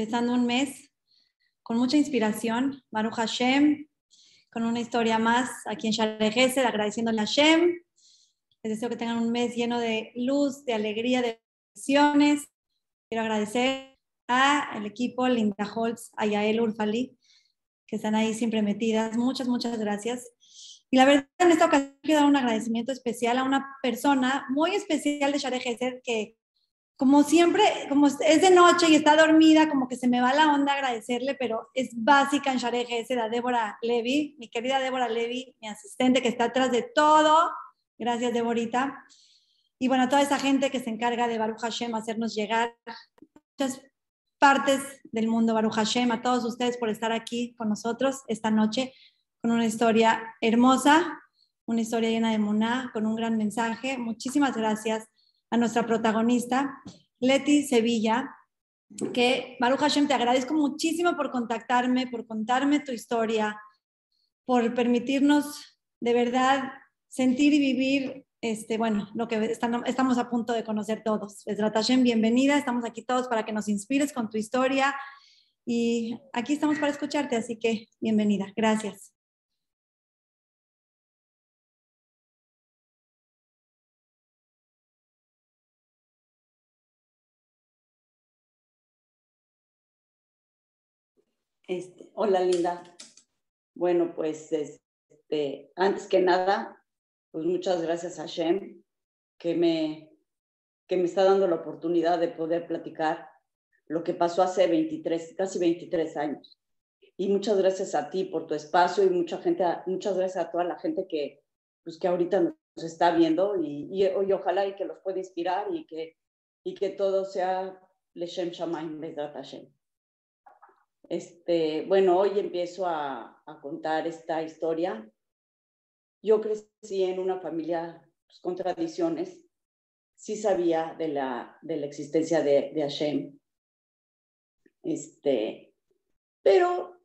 empezando un mes con mucha inspiración, Baruch Hashem, con una historia más aquí en Shalom agradeciéndole a Hashem. Les deseo que tengan un mes lleno de luz, de alegría, de bendiciones. Quiero agradecer a el equipo Linda Holtz, a Yael Urfali, que están ahí siempre metidas. Muchas, muchas gracias. Y la verdad, en esta ocasión quiero dar un agradecimiento especial a una persona muy especial de Share que como siempre, como es de noche y está dormida, como que se me va la onda agradecerle, pero es básica en Share Gesed a Débora Levy, mi querida Débora Levy, mi asistente que está atrás de todo. Gracias, Deborita. Y bueno, a toda esa gente que se encarga de Baruch Hashem hacernos llegar muchas partes del mundo, Baruch Hashem, a todos ustedes por estar aquí con nosotros esta noche con una historia hermosa, una historia llena de moná, con un gran mensaje. Muchísimas gracias a nuestra protagonista, Leti Sevilla, que Baruch Hashem, te agradezco muchísimo por contactarme, por contarme tu historia, por permitirnos de verdad sentir y vivir, este, bueno, lo que estamos a punto de conocer todos. Hashem, bienvenida, estamos aquí todos para que nos inspires con tu historia y aquí estamos para escucharte, así que bienvenida, gracias. Este, hola Linda. Bueno, pues este, antes que nada, pues muchas gracias a Shem que me, que me está dando la oportunidad de poder platicar lo que pasó hace 23, casi 23 años. Y muchas gracias a ti por tu espacio y mucha gente, muchas gracias a toda la gente que, pues, que ahorita nos está viendo y, ojalá y que los pueda inspirar y que, y que todo sea Leshem Shamaim Bezrat Hashem. Este, bueno, hoy empiezo a, contar esta historia. Yo crecí en una familia pues, con tradiciones. Sí sabía de la, de la existencia de, de Hashem. Este, pero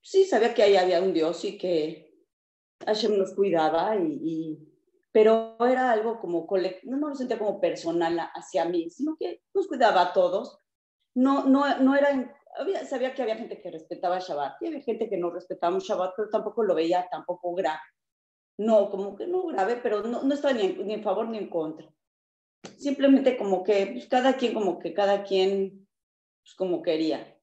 sí sabía que ahí había un Dios y que Hashem nos cuidaba, y, pero era algo como colectivo, no lo sentía como personal hacia mí, sino que nos cuidaba a todos. No, no, no era sabía que había gente que respetaba Shabbat y había gente que no respetaba Shabbat, pero tampoco lo veía tampoco grave. No, como que no grave, pero no, no estaba ni ni en, favor ni en contra. Simplemente como que pues, cada quien, como que cada quien, pues, como quería.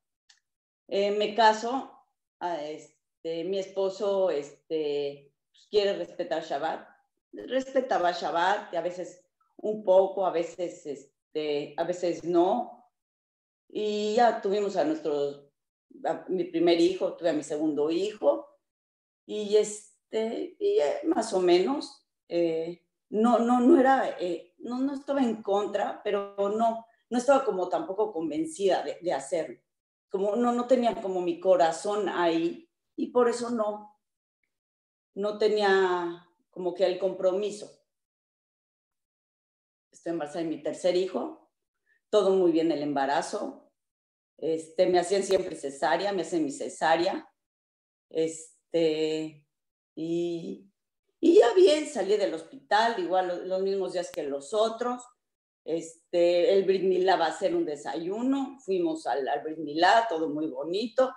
Eh, me caso, a este, mi esposo este, pues, quiere respetar Shabbat, respetaba Shabbat, a veces un poco, a veces, este, a veces no, y ya tuvimos a nuestro, mi primer hijo, tuve a mi segundo hijo, y, este, y más o menos, eh, no, no, no era, eh, no, no estaba en contra, pero no, no estaba como tampoco convencida de, de hacerlo. Como no, no tenía como mi corazón ahí, y por eso no, no tenía como que el compromiso. Estoy embarazada de mi tercer hijo, todo muy bien el embarazo. Este, me hacían siempre cesárea, me hacen mi cesárea. Este, y, y ya bien, salí del hospital, igual los, mismos días que los otros. Este, el Brit va a ser un desayuno, fuimos al, al Brit todo muy bonito.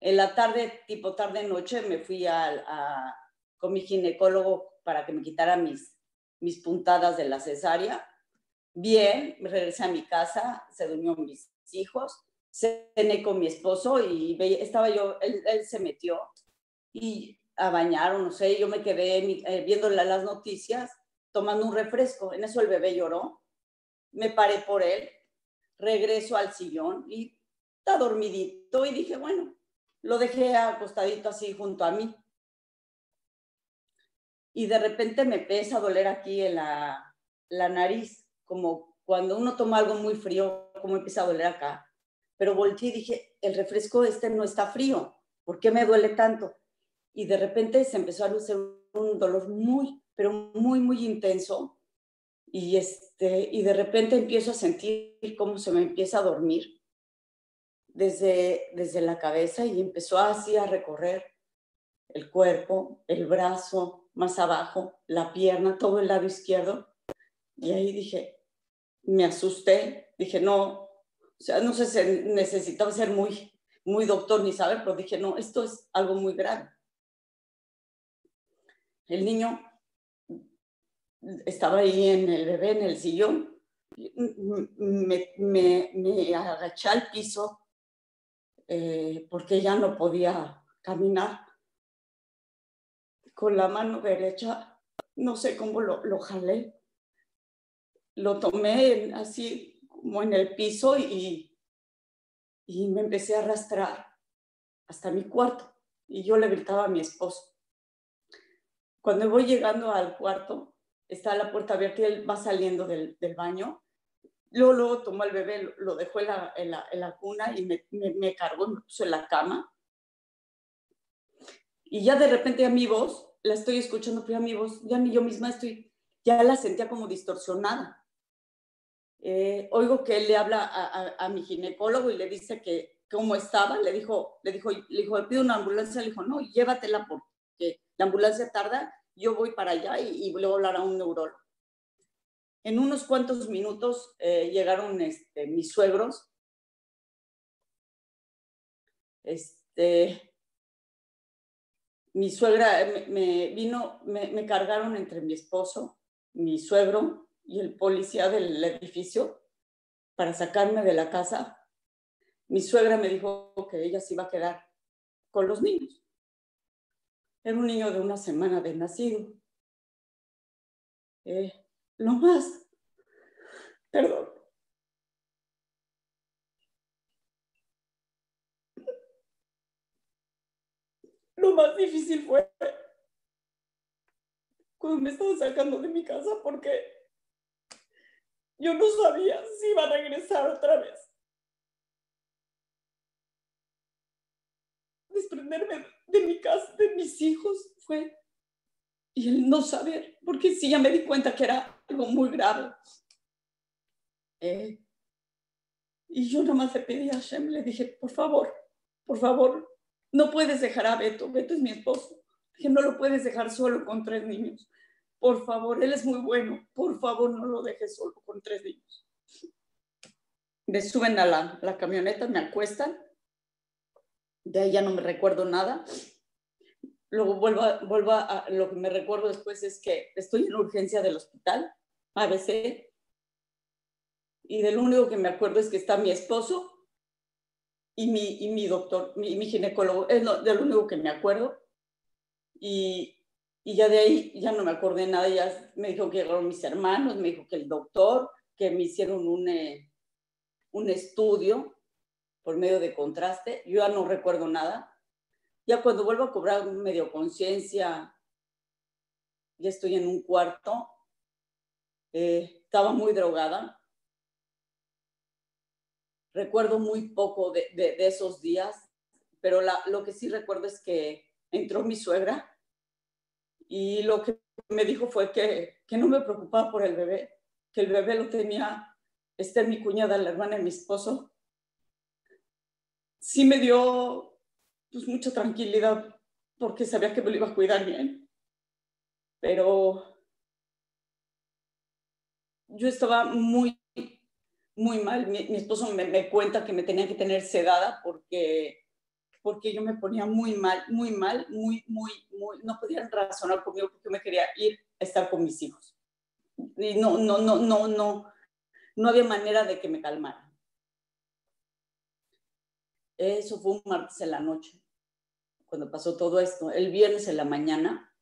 En la tarde, tipo tarde-noche, me fui a, con mi ginecólogo para que me quitara mis, mis puntadas de la cesárea bien, regresé a mi casa, se durmió mis hijos, cené con mi esposo y estaba yo, él, se metió y a bañar o no sé, yo me quedé eh, viendo las noticias, tomando un refresco, en eso el bebé lloró, me paré por él, regreso al sillón y está dormidito y dije, bueno, lo dejé acostadito así junto a mí. Y de repente me empieza a doler aquí en la, la nariz como cuando uno toma algo muy frío, como empieza a doler acá. Pero volteé y dije, el refresco este no está frío, ¿por qué me duele tanto? Y de repente se empezó a lucir un dolor muy, pero muy, muy intenso. Y, este, y de repente empiezo a sentir cómo se me empieza a dormir desde, desde la cabeza y empezó así a recorrer el cuerpo, el brazo, más abajo, la pierna, todo el lado izquierdo. Y ahí dije, me asusté, dije, no, o sea, no sé si necesitaba ser muy, muy doctor ni saber, pero dije, no, esto es algo muy grave. El niño estaba ahí en el bebé, en el sillón, me, me, me agaché al piso eh, porque ya no podía caminar. Con la mano derecha, no sé cómo lo, lo jalé. Lo tomé así como en el piso y, y me empecé a arrastrar hasta mi cuarto. Y yo le gritaba a mi esposo. Cuando voy llegando al cuarto, está la puerta abierta y él va saliendo del, del baño Luego, luego tomó al bebé, lo dejó en la, en la, cuna y me, me, cargó me puso en la cama. Y ya de repente a mi voz, la estoy escuchando, pero a mi voz, ya ni yo misma estoy, ya la sentía como distorsionada. Eh, oigo que él le habla a, a, a, mi ginecólogo y le dice que cómo estaba, le dijo, le dijo, le dijo, le pido una ambulancia, le dijo, no, llévatela porque la ambulancia tarda, yo voy para allá y, y luego hablar a un neurólogo. En unos cuantos minutos eh, llegaron este, mis suegros. Este, mi suegra me, me vino, me, me, cargaron entre mi esposo, mi suegro y el policía del edificio para sacarme de la casa. Mi suegra me dijo que ella se iba a quedar con los niños. Era un niño de una semana de nacido. Eh, lo más, perdón, lo más difícil fue cuando me estaban sacando de mi casa porque yo no sabía si iba a regresar otra vez. Desprenderme de mi casa, de mis hijos, fue y el no saber, porque sí ya me di cuenta que era algo muy grave. Eh, y yo nada más le pedí a Hashem, le dije, por favor, por favor, no puedes dejar a Beto, Beto es mi esposo, que no lo puedes dejar solo con tres niños. Por favor, él es muy bueno, por favor, no lo dejes solo con tres niños. Me suben a la, la camioneta, me acuestan, de ahí ya no me recuerdo nada, luego vuelvo, a, a, lo que me recuerdo después es que estoy en urgencia del hospital, ABC, y del único que me acuerdo es que está mi esposo y mi, y mi doctor, mi, mi ginecólogo, es lo, del único que me acuerdo. Y, y ya de ahí ya no me acordé nada, ya me dijo que llegaron mis hermanos, me dijo que el doctor, que me hicieron un, eh, un estudio por medio de contraste, yo ya no recuerdo nada, ya cuando vuelvo a cobrar medio conciencia, ya estoy en un cuarto, eh, estaba muy drogada. Recuerdo muy poco de, de, de esos días, pero la, lo que sí recuerdo es que entró mi suegra y lo que me dijo fue que, que no me preocupaba por el bebé, que el bebé lo tenía Esther, mi cuñada, la hermana de mi esposo. Sí me dio pues mucha tranquilidad porque sabía que me lo iba a cuidar bien. Pero yo estaba muy, muy mal. Mi, mi esposo me, me, cuenta que me tenía que tener sedada porque, porque yo me ponía muy mal, muy mal, muy, muy, muy, no podían razonar conmigo porque me quería ir a estar con mis hijos. Y no, no, no, no, no, no había manera de que me calmara. Eso fue un martes en la noche cuando pasó todo esto. El viernes en la mañana,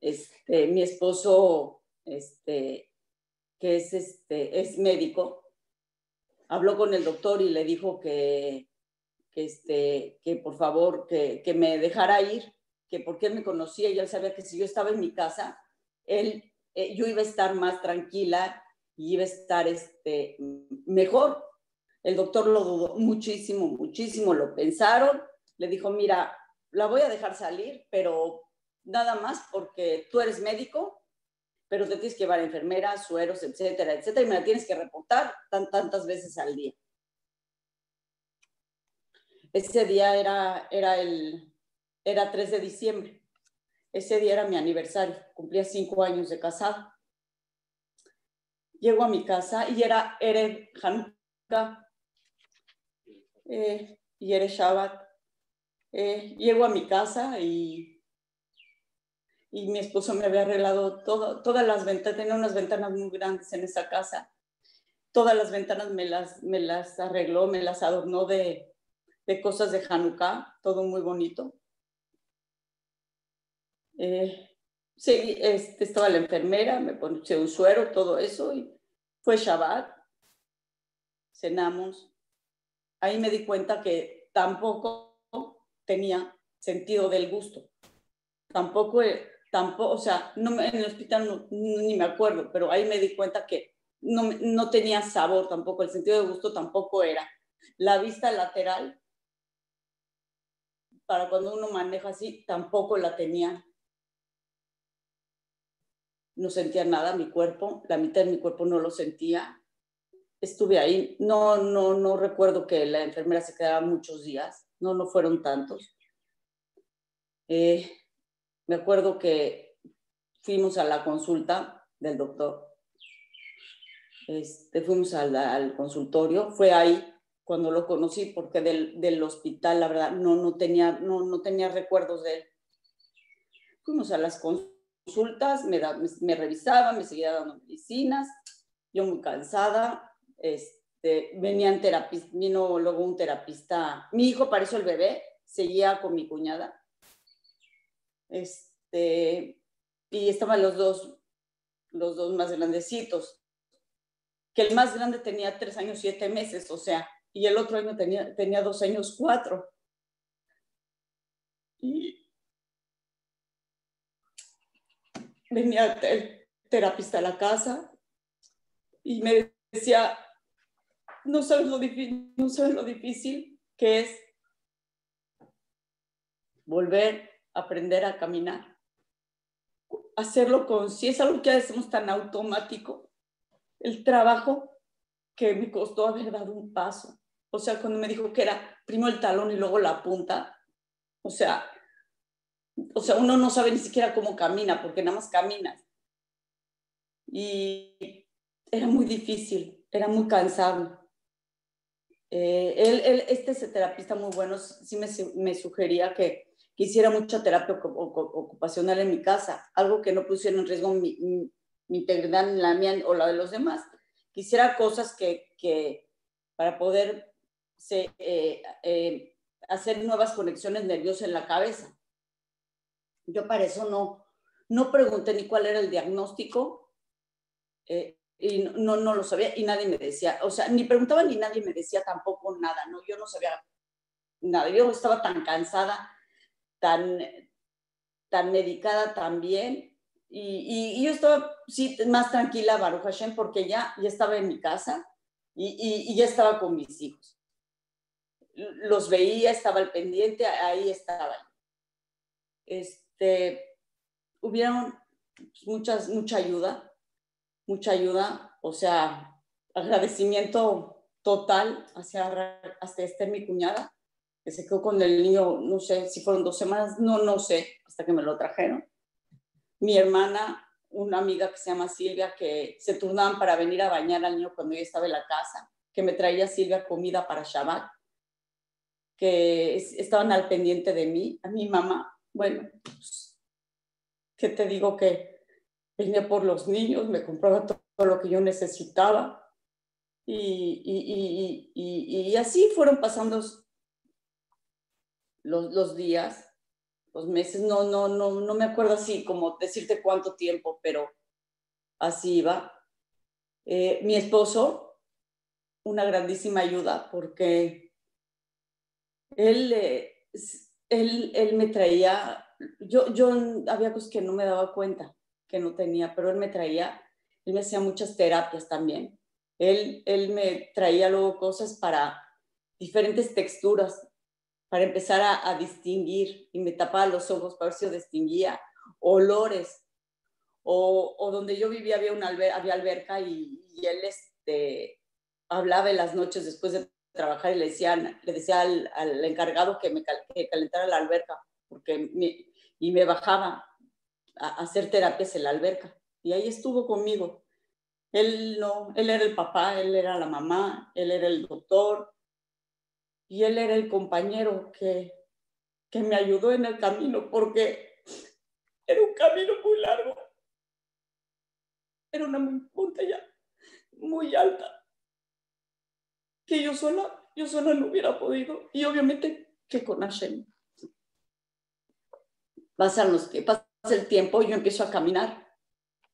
este, mi esposo, este, que es, este, es médico, habló con el doctor y le dijo que, que, este, que por favor, que, que me dejara ir, que porque él me conocía y él sabía que si yo estaba en mi casa, él, eh, yo iba a estar más tranquila y iba a estar este, mejor. El doctor lo dudó muchísimo, muchísimo, lo pensaron. Le dijo, mira, la voy a dejar salir, pero nada más porque tú eres médico, pero te tienes que llevar enfermeras, sueros, etcétera, etcétera, y me la tienes que reportar tan, tantas veces al día. Ese día era, era, el, era 3 de diciembre. Ese día era mi aniversario. Cumplía cinco años de casado. Llego a mi casa y era Erev Hanukkah. eh, y era Shabbat. Eh, llego a mi casa y, y mi esposo me había arreglado todo, todas las ventanas, tenía unas ventanas muy grandes en esa casa. Todas las ventanas me las, me las arregló, me las adornó de, de cosas de Hanukkah, todo muy bonito. Eh, sí, este, estaba la enfermera, me puse un suero, todo eso, y fue Shabbat, cenamos. Ahí me di cuenta que tampoco tenía sentido del gusto. Tampoco, tampoco o sea, no en el hospital ni me acuerdo, pero ahí me di cuenta que no, no tenía sabor tampoco, el sentido de gusto tampoco era. La vista lateral, para cuando uno maneja así, tampoco la tenía. No sentía nada, mi cuerpo, la mitad de mi cuerpo no lo sentía. Estuve ahí, no, no, no recuerdo que la enfermera se quedara muchos días, no, no fueron tantos. Eh, me acuerdo que fuimos a la consulta del doctor, este, fuimos al, al consultorio, fue ahí cuando lo conocí, porque del, del, hospital, la verdad, no, no, tenía, no, no tenía recuerdos de él. Fuimos a las consultas me, da, me, revisaba, me seguía dando medicinas, yo muy cansada, este, venían terapista, vino luego un terapista, mi hijo pareció el bebé, seguía con mi cuñada, este, y estaban los dos, los dos más grandecitos, que el más grande tenía tres años, siete meses, o sea, y el otro año tenía, tenía dos años, cuatro. Y venía el terapista a la casa y me decía, no sabes lo no sabes lo difícil que es volver a aprender a caminar. Hacerlo con, si es algo que hacemos tan automático, el trabajo que me costó haber dado un paso. O sea, cuando me dijo que era primero el talón y luego la punta, o sea, o sea, uno no sabe ni siquiera cómo camina, porque nada más caminas. Y era muy difícil, era muy cansado. Eh, él, él, este es terapista muy bueno, sí me, me sugería que, que, hiciera mucha terapia ocupacional en mi casa, algo que no pusiera en riesgo mi, mi, integridad, ni la mía o la de los demás. Quisiera cosas que, que para poder se, eh, eh, hacer nuevas conexiones nerviosas en la cabeza. Yo para eso no, no pregunté ni cuál era el diagnóstico eh, y no, no lo sabía y nadie me decía, o sea, ni preguntaba ni nadie me decía tampoco nada, ¿no? Yo no sabía nada, yo estaba tan cansada, tan, tan medicada también y, y, yo estaba sí más tranquila, Baruch Hashem, porque ya, ya estaba en mi casa y, y ya estaba con mis hijos. Los veía, estaba al pendiente, ahí estaba. Este, hubieron muchas, mucha ayuda, mucha ayuda, o sea, agradecimiento total hacia, hasta este mi cuñada, que se quedó con el niño, no sé si fueron dos semanas, no, no sé, hasta que me lo trajeron. Mi hermana, una amiga que se llama Silvia, que se turnaban para venir a bañar al niño cuando yo estaba en la casa, que me traía Silvia comida para Shabbat, que estaban al pendiente de mí, a mi mamá, bueno, pues, ¿qué te digo que venía por los niños, me compraba todo, lo que yo necesitaba. Y, y, y, así fueron pasando los, los, días, los meses, no, no, no, no me acuerdo así como decirte cuánto tiempo, pero así iba. Eh, mi esposo, una grandísima ayuda porque él... Eh, él, él me traía, yo, yo había cosas que no me daba cuenta que no tenía, pero él me traía, él me hacía muchas terapias también. Él, él me traía luego cosas para diferentes texturas, para empezar a, distinguir y me tapaba los ojos para ver si yo distinguía olores. O, o donde yo vivía había, una había alberca y, y él este, hablaba en las noches después de trabajar y le, decían, le decía al, al encargado que me calentara la alberca porque y me bajaba a, hacer terapias en la alberca. Y ahí estuvo conmigo. Él no, él era el papá, él era la mamá, él era el doctor. Y él era el compañero que, que me ayudó en el camino porque era un camino muy largo. Era una montaña muy alta que yo sola, yo sola no hubiera podido. Y obviamente que con Hashem. Pasan los, pasa el tiempo, yo empiezo a caminar,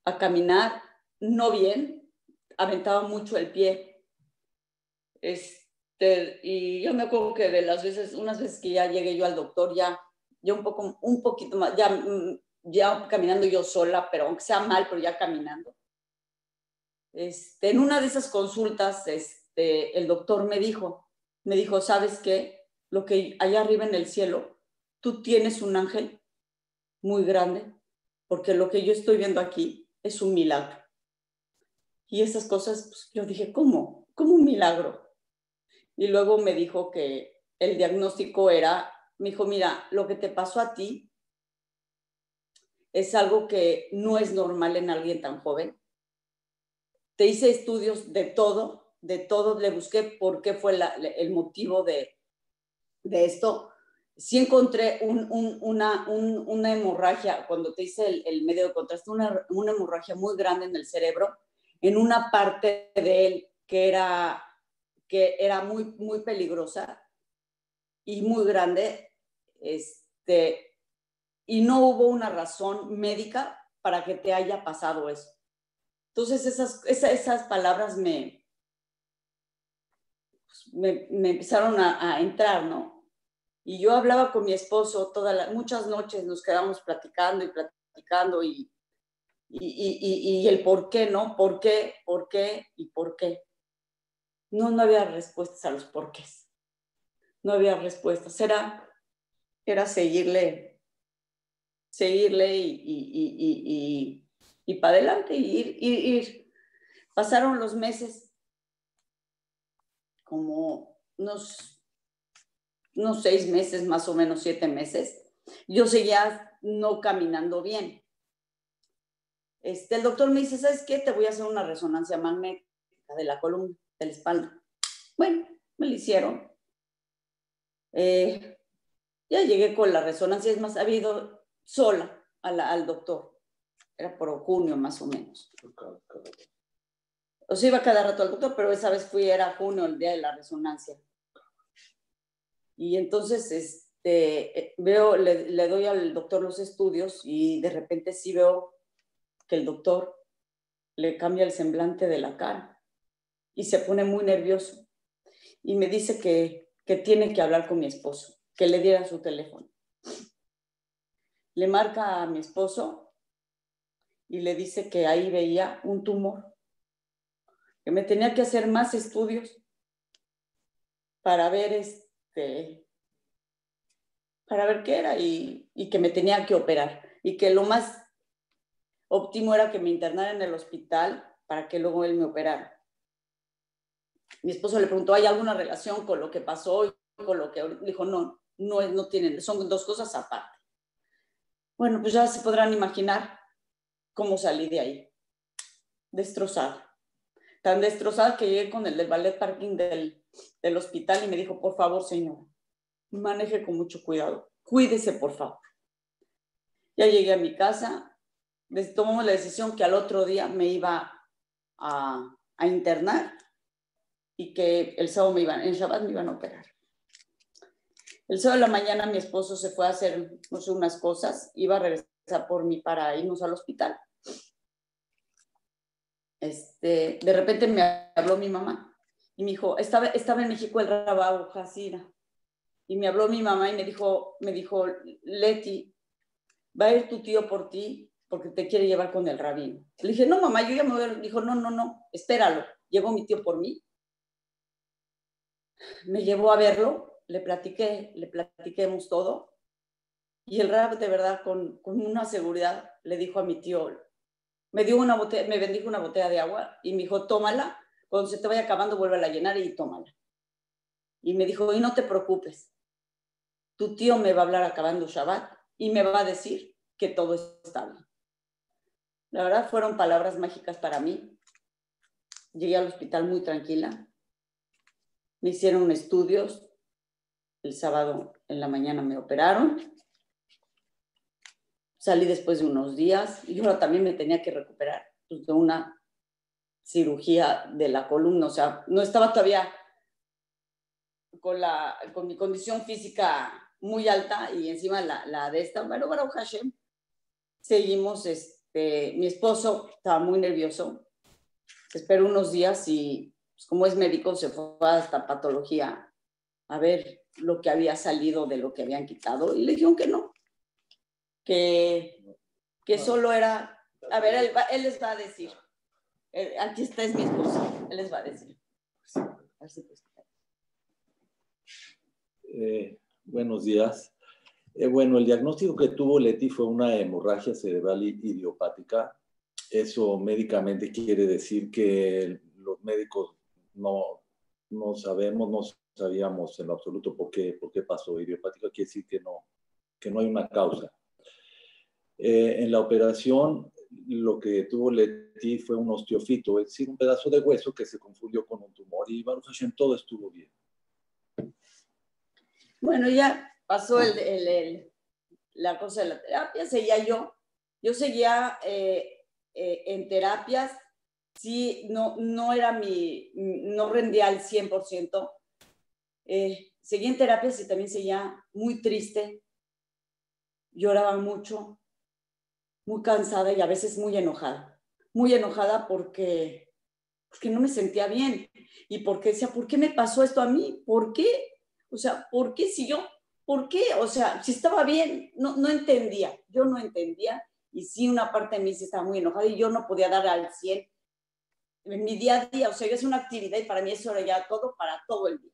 a caminar no bien, aventaba mucho el pie. Este, y yo me acuerdo que de las veces, unas veces que ya llegué yo al doctor, ya, ya un poco, un poquito más, ya, mm, ya caminando yo sola, pero aunque sea mal, pero ya caminando. Este, en una de esas consultas, este, el doctor me dijo, me dijo, ¿sabes qué? Lo que allá arriba en el cielo, tú tienes un ángel muy grande, porque lo que yo estoy viendo aquí es un milagro. Y esas cosas, pues, yo dije, ¿cómo? ¿Cómo un milagro? Y luego me dijo que el diagnóstico era, me dijo, mira, lo que te pasó a ti es algo que no es normal en alguien tan joven. Te hice estudios de todo, de todo, le busqué por qué fue el motivo de, de esto. Sí encontré una, una, hemorragia, cuando te hice el, el medio de contraste, una, una hemorragia muy grande en el cerebro, en una parte de él que era, que era muy, muy peligrosa y muy grande, este, y no hubo una razón médica para que te haya pasado eso. Entonces esas, esas, palabras me, me, me, empezaron a, a, entrar, ¿no? Y yo hablaba con mi esposo todas muchas noches, nos quedamos platicando y platicando y, y, y, el por qué, ¿no? ¿Por qué? ¿Por qué? ¿Y por qué? No, no había respuestas a los porqués. No había respuestas. Era, era seguirle, seguirle y, y, y para adelante, ir, ir, ir. Pasaron los meses, como unos, unos seis meses, más o menos siete meses. Yo seguía no caminando bien este, el doctor me dice, ¿sabes qué? Te voy a hacer una resonancia magnética de la columna, de la espalda. Bueno, me lo hicieron. Eh, ya llegué con la resonancia, es más, ha habido sola al doctor. Era por junio más o menos. O sea, iba cada rato al doctor, pero esa vez fui, era junio, el día de la resonancia. Y entonces, este, eh, veo, le, le doy al doctor los estudios y de repente sí veo que el doctor le cambia el semblante de la cara y se pone muy nervioso y me dice que, que tiene que hablar con mi esposo, que le diera su teléfono. Le marca a mi esposo y le dice que ahí veía un tumor, que me tenía que hacer más estudios para ver este para ver qué era y, y que me tenía que operar y que lo más óptimo era que me internara en el hospital para que luego él me operara. Mi esposo le preguntó, ¿hay alguna relación con lo que pasó y con lo que dijo? No, no, no tienen, son dos cosas aparte. Bueno, pues ya se podrán imaginar cómo salí de ahí, destrozada. Tan destrozada que llegué con el del ballet parking del, del hospital y me dijo, por favor, señor, maneje con mucho cuidado, cuídese, por favor. Ya llegué a mi casa, tomamos la decisión que al otro día me iba a, a internar y que el sábado me iban, en Shabbat me iban a operar. El sábado de la mañana mi esposo se fue a hacer no sé, unas cosas, iba a regresar por mí para irnos al hospital. Este, de repente me habló mi mamá y me dijo, estaba, estaba en México el Rabao Hasira. Y me habló mi mamá y me dijo, me dijo, Leti, va a ir tu tío por ti porque te quiere llevar con el rabino. Le dije, no, mamá, yo ya me voy. Dijo, no, no, no, espéralo. Llegó mi tío por mí. Me llevó a verlo, le platiqué, le platiquemos todo. Y el rab, de verdad, con, con una seguridad, le dijo a mi tío, me dio una botella, me bendijo una botella de agua y me dijo, tómala, cuando se te vaya acabando, vuelve a llenar y tómala. Y me dijo, y no te preocupes, tu tío me va a hablar acabando Shabbat y me va a decir que todo está bien. La verdad fueron palabras mágicas para mí. Llegué al hospital muy tranquila. Me hicieron estudios el sábado en la mañana me operaron. Salí después de unos días y yo también me tenía que recuperar pues, de una cirugía de la columna. O sea, no estaba todavía con, la, con mi condición física muy alta y encima la, la de esta. Bueno, Baruch Hashem, seguimos. Este, mi esposo estaba muy nervioso. Esperó unos días y, pues, como es médico, se fue hasta patología a ver lo que había salido de lo que habían quitado y le dijeron que no, que, que solo era, a ver, él, él les va a decir, aquí está es mi esposo, él les va a decir. Eh, buenos días. Eh, bueno, el diagnóstico que tuvo Leti fue una hemorragia cerebral idiopática. Eso médicamente quiere decir que los médicos no, no sabemos, no sabíamos en lo absoluto por qué, por qué pasó. Idiopática quiere decir que no, que no hay una causa. Eh, en la operación, lo que tuvo Leti fue un osteofito, es decir, un pedazo de hueso que se confundió con un tumor. Y Baruch Hashem, todo estuvo bien. Bueno, ya pasó el, el, la cosa de la terapia, seguía yo. Yo seguía eh, eh, en terapias, sí, no, no era mi, no rendía al 100%, eh, seguía en terapias y también seguía muy triste, lloraba mucho, muy cansada y a veces muy enojada. Muy enojada porque, porque no me sentía bien y porque decía, ¿por qué me pasó esto a mí? ¿Por qué? O sea, ¿por qué si yo, por qué? O sea, si estaba bien, no, no entendía, yo no entendía y sí una parte de mí sí estaba muy enojada y yo no podía dar al 100 en mi día a día, o sea, yo hacía una actividad y para mí eso era ya todo para todo el día.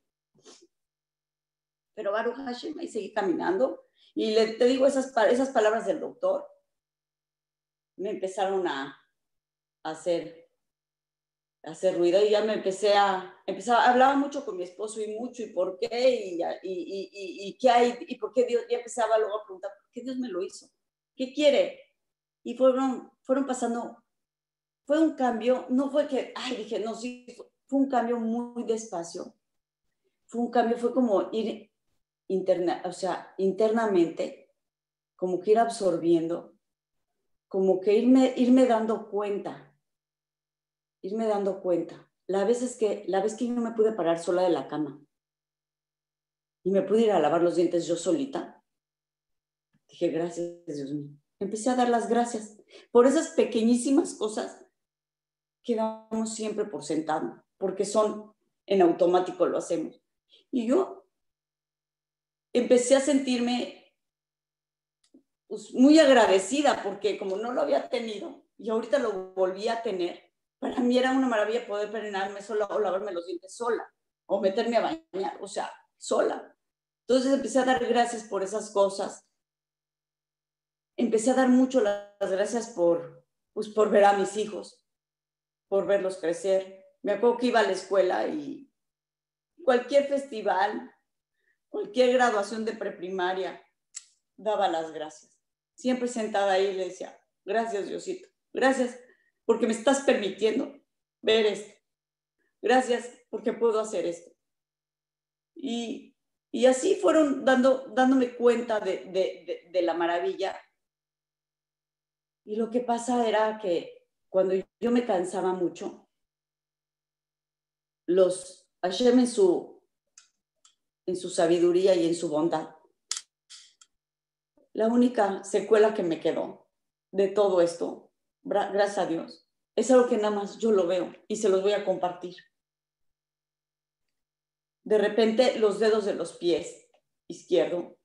Pero Baruch Hashem, ahí seguí caminando. Y le, te digo esas, esas palabras del doctor, me empezaron a, hacer, hacer ruido y ya me empecé a, empezaba, hablaba mucho con mi esposo y mucho y por qué y, y, y, y, qué hay y por qué Dios, ya empezaba luego a preguntar, ¿por qué Dios me lo hizo? ¿Qué quiere? Y fueron, fueron pasando, fue un cambio, no fue que, ay, dije, no, sí, fue un cambio muy despacio, fue un cambio, fue como ir interna, o sea, internamente, como que ir absorbiendo, como que irme, irme dando cuenta, irme dando cuenta. La vez, es que, la vez que yo me pude parar sola de la cama y me pude ir a lavar los dientes yo solita, dije, gracias Dios mío. Empecé a dar las gracias por esas pequeñísimas cosas que damos siempre por sentado, porque son en automático lo hacemos. Y yo empecé a sentirme pues, muy agradecida porque como no lo había tenido y ahorita lo volví a tener, para mí era una maravilla poder peinarme sola o lavarme los dientes sola o meterme a bañar, o sea, sola. Entonces empecé a dar gracias por esas cosas. Empecé a dar mucho las gracias por, pues, por ver a mis hijos, por verlos crecer. Me acuerdo que iba a la escuela y cualquier festival, cualquier graduación de preprimaria, daba las gracias. Siempre sentada ahí le decía, gracias Diosito, gracias porque me estás permitiendo ver esto. Gracias porque puedo hacer esto. Y, y así fueron dando, dándome cuenta de, de, de, la maravilla. Y lo que pasa era que cuando yo me cansaba mucho, los Hashem en su en su sabiduría y en su bondad. La única secuela que me quedó de todo esto, gracias a Dios, es algo que nada más yo lo veo y se los voy a compartir. De repente los dedos de los pies izquierdo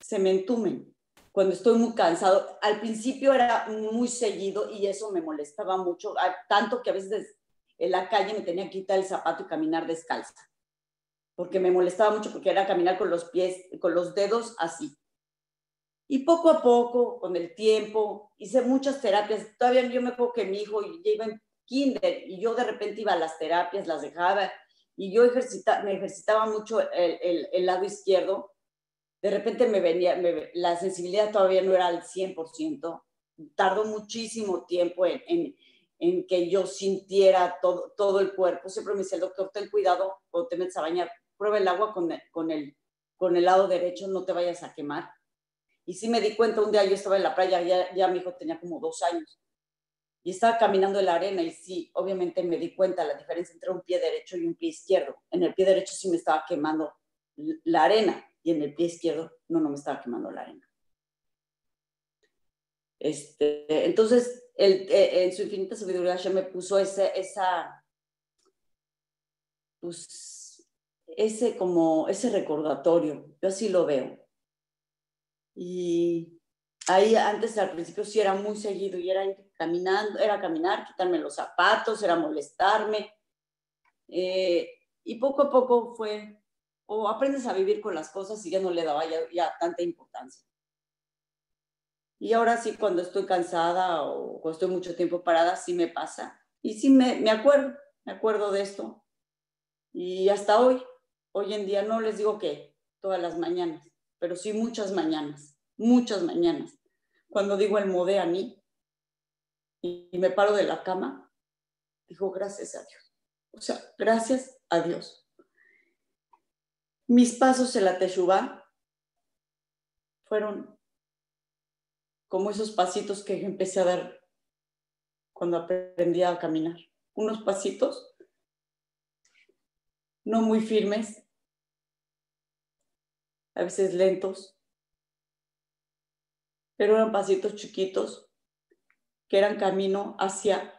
se me entumen cuando estoy muy cansado. Al principio era muy seguido y eso me molestaba mucho, tanto que a veces en la calle me tenía que quitar el zapato y caminar descalza porque me molestaba mucho porque era caminar con los pies, con los dedos así. Y poco a poco, con el tiempo, hice muchas terapias. Todavía yo me acuerdo que mi hijo ya iba en kinder y yo de repente iba a las terapias, las dejaba y yo ejercita, me ejercitaba mucho el, el, lado izquierdo. De repente me venía, la sensibilidad todavía no era al 100%. Tardó muchísimo tiempo en, en, en que yo sintiera todo, todo el cuerpo. Siempre me dice el doctor, ten cuidado cuando te metes a bañar prueba el agua con el, con el, con el lado derecho, no te vayas a quemar. Y sí me di cuenta, un día yo estaba en la playa, ya, ya mi hijo tenía como dos años, y estaba caminando en la arena y sí, obviamente me di cuenta la diferencia entre un pie derecho y un pie izquierdo. En el pie derecho sí me estaba quemando la arena y en el pie izquierdo no, no me estaba quemando la arena. Este, entonces, el, eh, en su infinita sabiduría ya me puso ese, esa, pues, ese como, ese recordatorio. Yo así lo veo. Y ahí antes al principio sí era muy seguido y era ir caminando, era caminar, quitarme los zapatos, era molestarme. Eh, y poco a poco fue, o aprendes a vivir con las cosas y ya no le daba ya, tanta importancia. Y ahora sí, cuando estoy cansada o cuando estoy mucho tiempo parada, sí me pasa. Y sí me, me acuerdo, me acuerdo de esto. Y hasta hoy, hoy en día, no les digo que todas las mañanas, pero sí muchas mañanas, muchas mañanas. Cuando digo el modé a mí y, me paro de la cama, digo gracias a Dios. O sea, gracias a Dios. Mis pasos en la Teshuvah fueron como esos pasitos que empecé a dar cuando aprendí a caminar. Unos pasitos no muy firmes, a veces lentos, pero eran pasitos chiquitos que eran camino hacia,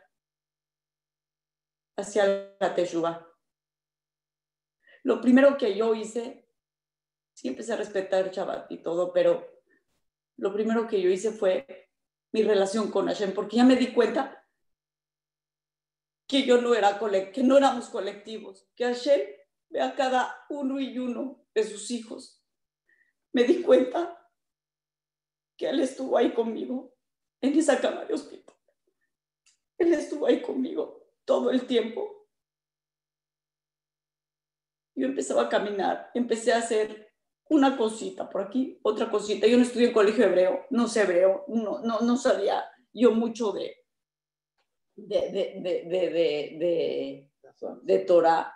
hacia la Teshuvah. Lo primero que yo hice, sí empecé a respetar Shabbat y todo, pero lo primero que yo hice fue mi relación con Hashem, porque ya me di cuenta que yo no era que no éramos colectivos, que Hashem ve a cada uno y uno de sus hijos. Me di cuenta que Él estuvo ahí conmigo en esa cama de hospital. Él estuvo ahí conmigo todo el tiempo. Yo empezaba a caminar, empecé a hacer una cosita por aquí, otra cosita. Yo no estudié en colegio hebreo, no sé hebreo, no, no, no sabía yo mucho de, de, de, de, de, de Torah,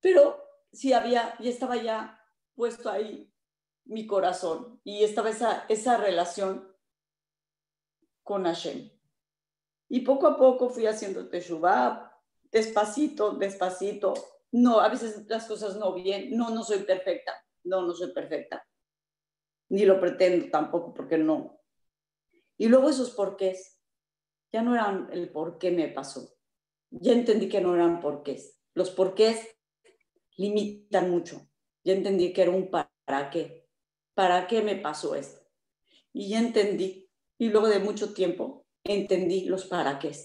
pero sí había, y estaba ya puesto ahí mi corazón y estaba esa, esa relación con Hashem. Y poco a poco fui haciendo Teshuvah, despacito, despacito. No, a veces las cosas no bien, no, no soy perfecta, no, no soy perfecta. Ni lo pretendo tampoco porque no. Y luego esos porqués, ya no eran el por qué me pasó. Ya entendí que no eran porqués. Los porqués limitan mucho. Ya entendí que era un para qué. ¿Para qué me pasó esto? Y ya entendí, y luego de mucho tiempo, entendí los para qué.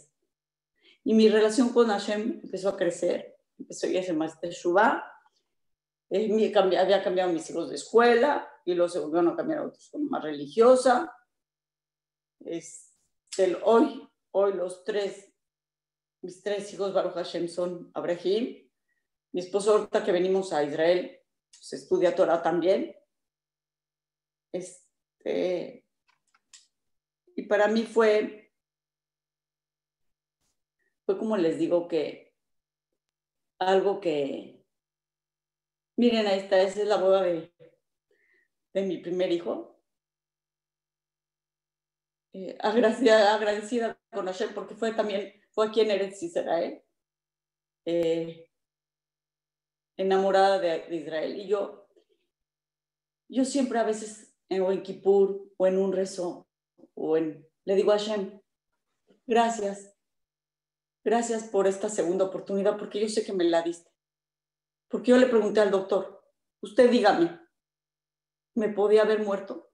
Y mi relación con Hashem empezó a crecer, empezó a hacer más Shubá, había cambiado mis hijos de escuela, y luego se volvieron a cambiar a otros más religiosa. Es el, hoy, hoy los tres, mis tres hijos Baruch Hashem son Abraham, mi esposo ahorita que venimos a Israel, se estudia Torah también, este, y para mí fue, fue como les digo que algo que, miren, ahí está, esa es la boda de, de mi primer hijo. Eh, agradecida, agradecida con Hashem porque fue también, fue aquí en Eretz Israel, eh, enamorada de, de, Israel. Y yo, yo siempre a veces o en Kippur, o en un rezo, o en... Le digo a Hashem, gracias, gracias por esta segunda oportunidad, porque yo sé que me la diste. Porque yo le pregunté al doctor, usted dígame, ¿me podía haber muerto?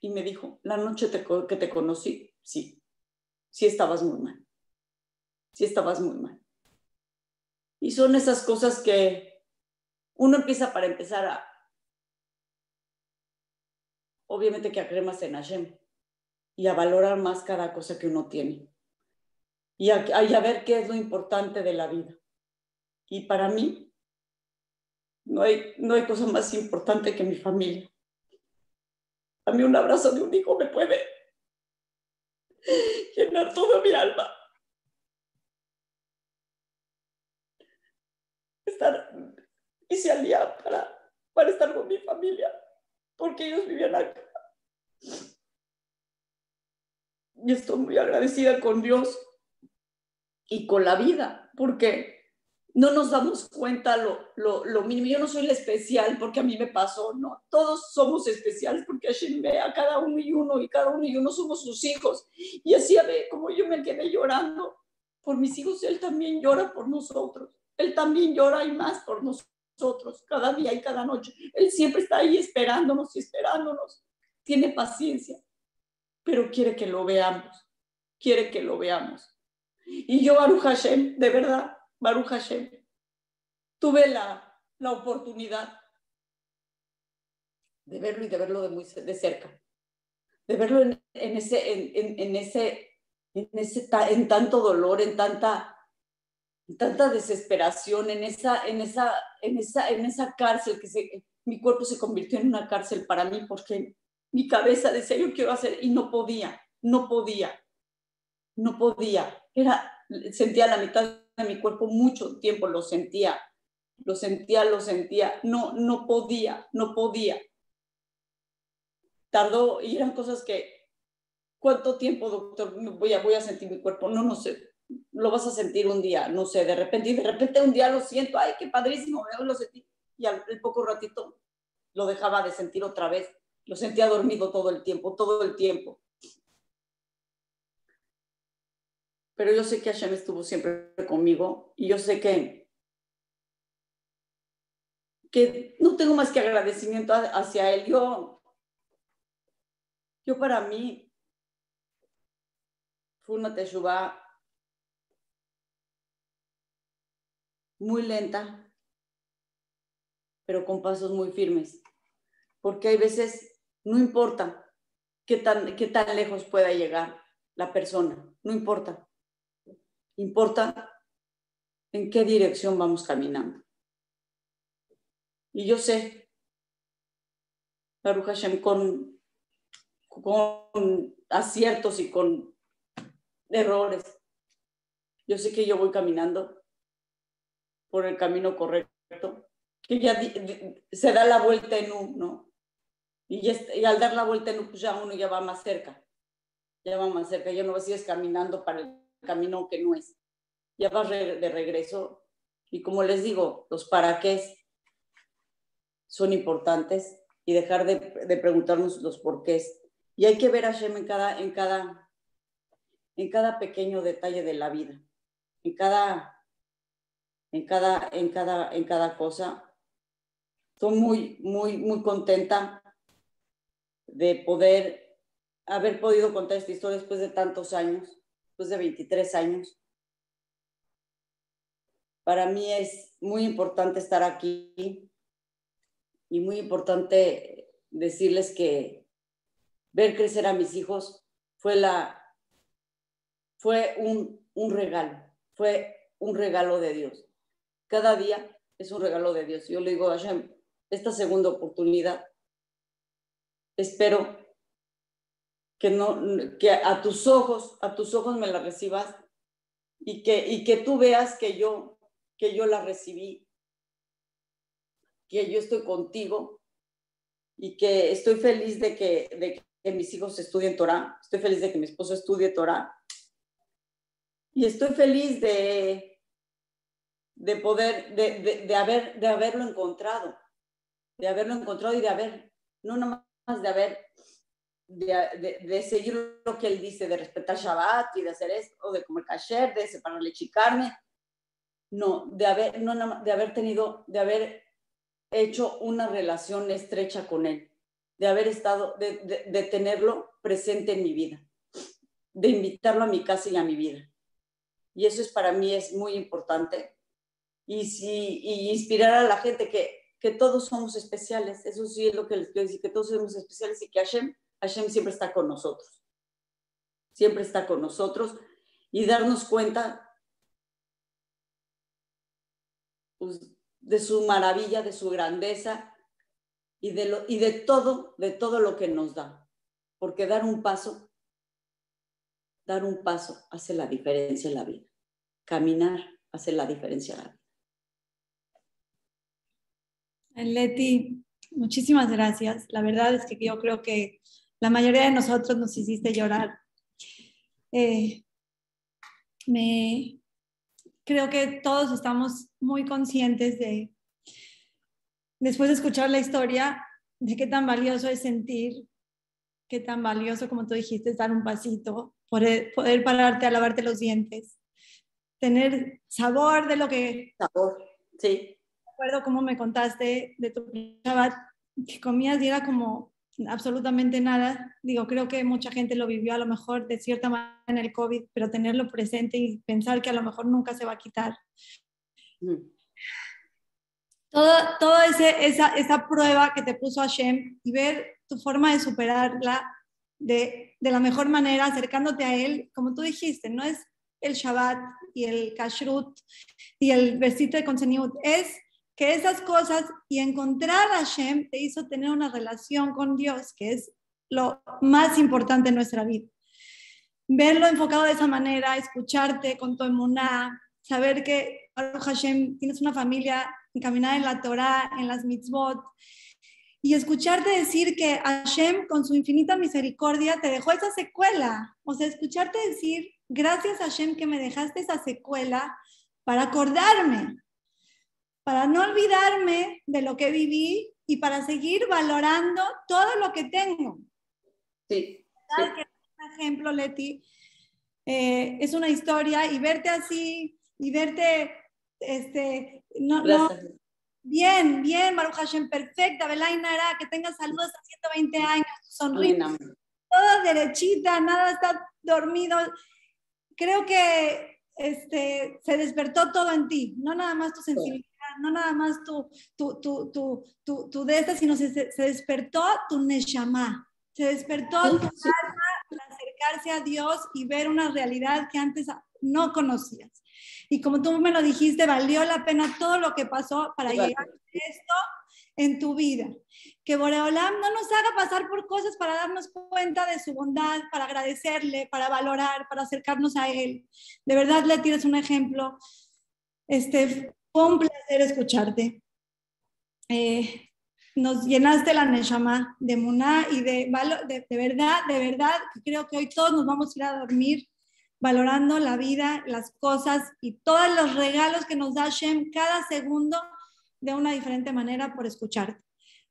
Y me dijo, la noche que te conocí, sí, sí estabas muy mal, sí estabas muy mal. Y son esas cosas que uno empieza para empezar a, obviamente que a creer más en Hashem y a valorar más cada cosa que uno tiene y a, ver qué es lo importante de la vida. Y para mí, no hay, no hay cosa más importante que mi familia. A mí un abrazo de un hijo me puede llenar toda mi alma. Estar se alía para, para estar con mi familia, porque ellos vivían acá. Y estoy muy agradecida con Dios y con la vida, porque no nos damos cuenta lo, lo, lo, mínimo. Yo no soy la especial porque a mí me pasó, no. Todos somos especiales porque Hashem ve a cada uno y uno y cada uno y uno somos sus hijos. Y así a ver como yo me quedé llorando por mis hijos, Él también llora por nosotros. Él también llora y más por nosotros, cada día y cada noche. Él siempre está ahí esperándonos y esperándonos. Tiene paciencia, pero quiere que lo veamos. Quiere que lo veamos. Y yo, Baruch Hashem, de verdad, Baruch Hashem, tuve la, la oportunidad de verlo y de verlo de muy de cerca, de verlo en, en ese, en, en, ese, en ese, en tanto dolor, en tanta, tanta desesperación, en esa, en esa, en esa, en esa cárcel que mi cuerpo se convirtió en una cárcel para mí porque mi cabeza decía yo quiero hacer y no podía, no podía, no podía. Era, sentía la mitad de mi cuerpo mucho tiempo, lo sentía, lo sentía, lo sentía, no, no podía, no podía. Tardó y eran cosas que, ¿cuánto tiempo, doctor, voy a, voy a sentir mi cuerpo? No, no sé, lo vas a sentir un día, no sé, de repente, y de repente un día lo siento, ay, qué padrísimo, lo sentí, y al, poco ratito lo dejaba de sentir otra vez, lo sentía dormido todo el tiempo, todo el tiempo. Pero yo sé que Hashem estuvo siempre conmigo y yo sé que, que no tengo más que agradecimiento hacia él. Yo, yo para mí fue una teshuva muy lenta, pero con pasos muy firmes. Porque hay veces, no importa qué tan, qué tan lejos pueda llegar la persona, no importa. Importa en qué dirección vamos caminando. Y yo sé, Baruch Hashem, con, con aciertos y con errores, yo sé que yo voy caminando por el camino correcto, que ya se da la vuelta en uno, y, y, al dar la vuelta en uno, pues ya uno ya va más cerca, ya va más cerca, ya no sigues caminando para el camino que no es. Ya vas de regreso, y como les digo, los para qué son importantes y dejar de, de preguntarnos los porqués. Y hay que ver a Shem en cada, en cada, en cada pequeño detalle de la vida, en cada en cada, en cada, en cada cosa. Estoy muy, muy, muy contenta de poder haber podido contar esta historia después de tantos años, después de 23 años. Para mí es muy importante estar aquí y muy importante decirles que ver crecer a mis hijos fue la fue un, un regalo, fue un regalo de Dios. Cada día es un regalo de Dios. Yo le digo a Hashem, esta segunda oportunidad, espero que, no, que a tus ojos, a tus ojos me la recibas y que, y que tú veas que yo, que yo la recibí, que yo estoy contigo y que estoy feliz de que, de que mis hijos estudien Torah, estoy feliz de que mi esposo estudie Torah y estoy feliz de, de poder, de, de, haber, de haberlo encontrado, de haberlo encontrado y de haber, no nomás de haber, de, de, seguir lo que él dice, de respetar Shabbat y de hacer esto, de comer kasher, de separar leche y carne, no, de haber, no, de haber tenido, de haber hecho una relación estrecha con él, de haber estado, de, de tenerlo presente en mi vida, de invitarlo a mi casa y a mi vida. Y eso es para mí es muy importante y, si, y inspirar a la gente que, que todos somos especiales. Eso sí es lo que les quiero decir, que todos somos especiales y que Hashem, Hashem siempre está con nosotros. Siempre está con nosotros y darnos cuenta pues, de su maravilla, de su grandeza y de, lo, y de todo, de todo lo que nos da. Porque dar un paso, dar un paso hace la diferencia en la vida. Caminar hace la diferencia en la vida. Leti, Muchísimas gracias. La verdad es que yo creo que la mayoría de nosotros nos hiciste llorar. Eh, me, creo que todos estamos muy conscientes de, después de escuchar la historia, de qué tan valioso es sentir, qué tan valioso, como tú dijiste, es dar un pasito, poder, poder pararte a lavarte los dientes, tener sabor de lo que... Sabor, sí. Recuerdo cómo me contaste de tu Shabbat, que comías y era como absolutamente nada. Digo, creo que mucha gente lo vivió a lo mejor de cierta manera en el COVID, pero tenerlo presente y pensar que a lo mejor nunca se va a quitar. Mm. Toda, toda esa, esa prueba que te puso Hashem y ver tu forma de superarla de, de, la mejor manera, acercándote a Él, como tú dijiste, no es el Shabbat y el Kashrut y el versito de Conseniut, es que esas cosas y encontrar a Hashem te hizo tener una relación con Dios, que es lo más importante en nuestra vida. Verlo enfocado de esa manera, escucharte con tu emuná, saber que Hashem tienes una familia encaminada en la Torah, en las mitzvot, y escucharte decir que Hashem con su infinita misericordia te dejó esa secuela. O sea, escucharte decir, gracias Hashem que me dejaste esa secuela para acordarme, para no olvidarme de lo que viví y para seguir valorando todo lo que tengo. Sí. Un ejemplo, Leti, eh, es una historia y verte así y verte, este, no, no, bien, bien, Baruch Hashem, perfecta, Belainara, que tengas salud hasta 120 años, sonríe, toda derechita, nada está dormido. Creo que este, se despertó todo en ti, no nada más tu sensibilidad no nada más tu, tu, tu, tu, tu, de esta, sino se, se despertó tu neshama, se despertó tu alma para acercarse a Dios y ver una realidad que antes no conocías. Y como tú me lo dijiste, valió la pena todo lo que pasó para llegar a esto en tu vida. Que Boreolam no nos haga pasar por cosas para darnos cuenta de su bondad, para agradecerle, para valorar, para acercarnos a Él. De verdad, le tienes un ejemplo. Este, fue un placer escucharte. Eh, nos llenaste la Neshama de Muná y de, de, de, verdad, de verdad, creo que hoy todos nos vamos a ir a dormir valorando la vida, las cosas y todos los regalos que nos da Hashem cada segundo de una diferente manera por escucharte.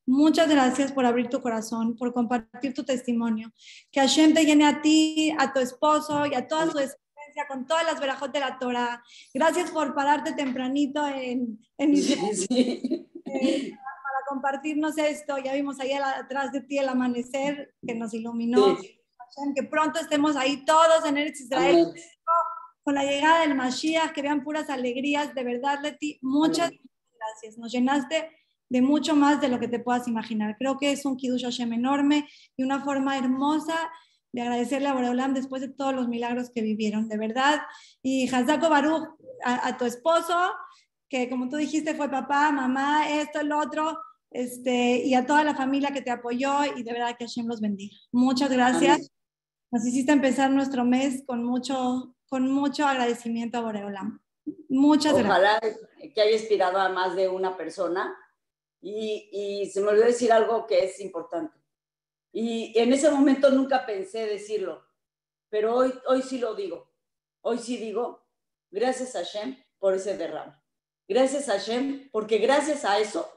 Muchas gracias por abrir tu corazón, por compartir tu testimonio. Que Hashem te llene a ti, a tu esposo y a toda su con todas las verajot de la Torah. Gracias por pararte tempranito en, en eh, para, compartirnos esto. Ya vimos ahí atrás de ti el amanecer que nos iluminó. Que pronto estemos ahí todos en Eretz Israel. Con la llegada del Mashiach, que vean puras alegrías. De verdad, Leti, muchas gracias. Nos llenaste de mucho más de lo que te puedas imaginar. Creo que es un Kiddush Hashem enorme y una forma hermosa de agradecerle a Boreolam después de todos los milagros que vivieron, de verdad. Y Hazako Baruch, a, tu esposo, que como tú dijiste fue papá, mamá, esto, el otro, este, y a toda la familia que te apoyó y de verdad que Hashem los bendiga. Muchas gracias. Nos hiciste empezar nuestro mes con mucho, con mucho agradecimiento a Boreolam. Muchas gracias. Ojalá que haya inspirado a más de una persona. Y, y se me olvidó decir algo que es importante. Y en ese momento nunca pensé decirlo, pero hoy, hoy sí lo digo. Hoy sí digo, gracias a Shem por ese derrame. Gracias a Shem, porque gracias a eso,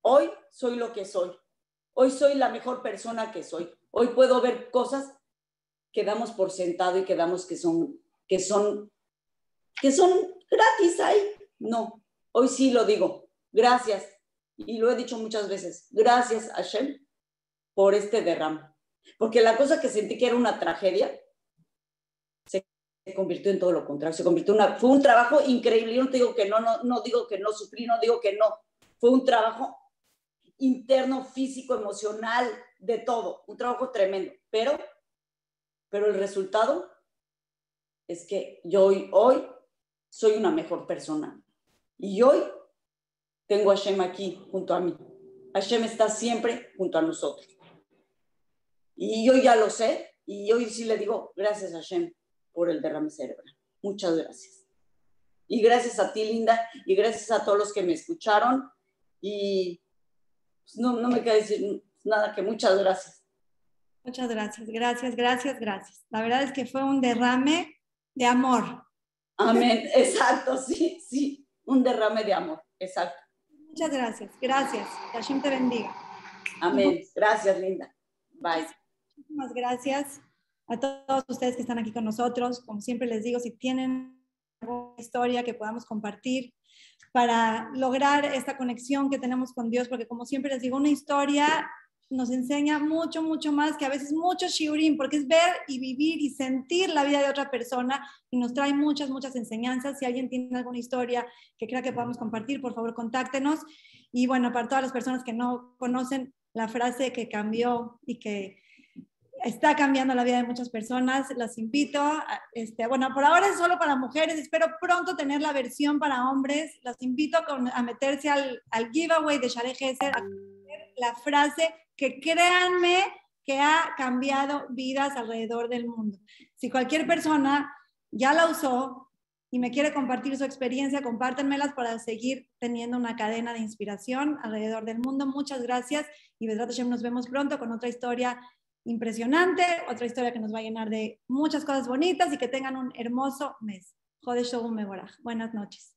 hoy soy lo que soy. Hoy soy la mejor persona que soy. Hoy puedo ver cosas que damos por sentado y que damos que son, que son, que son gratis ahí. No, hoy sí lo digo. Gracias. Y lo he dicho muchas veces. Gracias a Shem por este derrame. Porque la cosa que sentí que era una tragedia se convirtió en todo lo contrario. Se convirtió en fue un trabajo increíble. Yo no digo que no, no, no digo que no sufrí, no digo que no. Fue un trabajo interno, físico, emocional, de todo. Un trabajo tremendo. Pero, pero el resultado es que yo hoy, hoy soy una mejor persona. Y hoy tengo a Hashem aquí junto a mí. Hashem está siempre junto a nosotros. Y yo ya lo sé, y hoy sí le digo, gracias a Shem por el derrame cerebral. Muchas gracias. Y gracias a ti, Linda, y gracias a todos los que me escucharon. Y, pues, no, no me queda decir nada que muchas gracias. Muchas gracias, gracias, gracias, gracias. La verdad es que fue un derrame de amor. Amén, exacto, sí, sí, un derrame de amor, exacto. Muchas gracias, gracias. Que Hashem te bendiga. Amén, gracias, linda. Bye. Muchísimas gracias a todos ustedes que están aquí con nosotros. Como siempre les digo, si tienen alguna historia que podamos compartir para lograr esta conexión que tenemos con Dios, porque como siempre les digo, una historia nos enseña mucho, mucho más que a veces mucho shiurim, porque es ver y vivir y sentir la vida de otra persona y nos trae muchas, muchas enseñanzas. Si alguien tiene alguna historia que crea que podamos compartir, por favor, contáctenos. Y bueno, para todas las personas que no conocen la frase que cambió y que está cambiando la vida de muchas personas. Las invito, este, bueno, por ahora es solo para mujeres, espero pronto tener la versión para hombres. Las invito a, meterse al, al, giveaway de Share Gesser, a la frase que créanme que ha cambiado vidas alrededor del mundo. Si cualquier persona ya la usó y me quiere compartir su experiencia, compártenmelas para seguir teniendo una cadena de inspiración alrededor del mundo. Muchas gracias y nos vemos pronto con otra historia impresionante, otra historia que nos va a llenar de muchas cosas bonitas y que tengan un hermoso mes. Jode Shogun Meboraj. Buenas noches.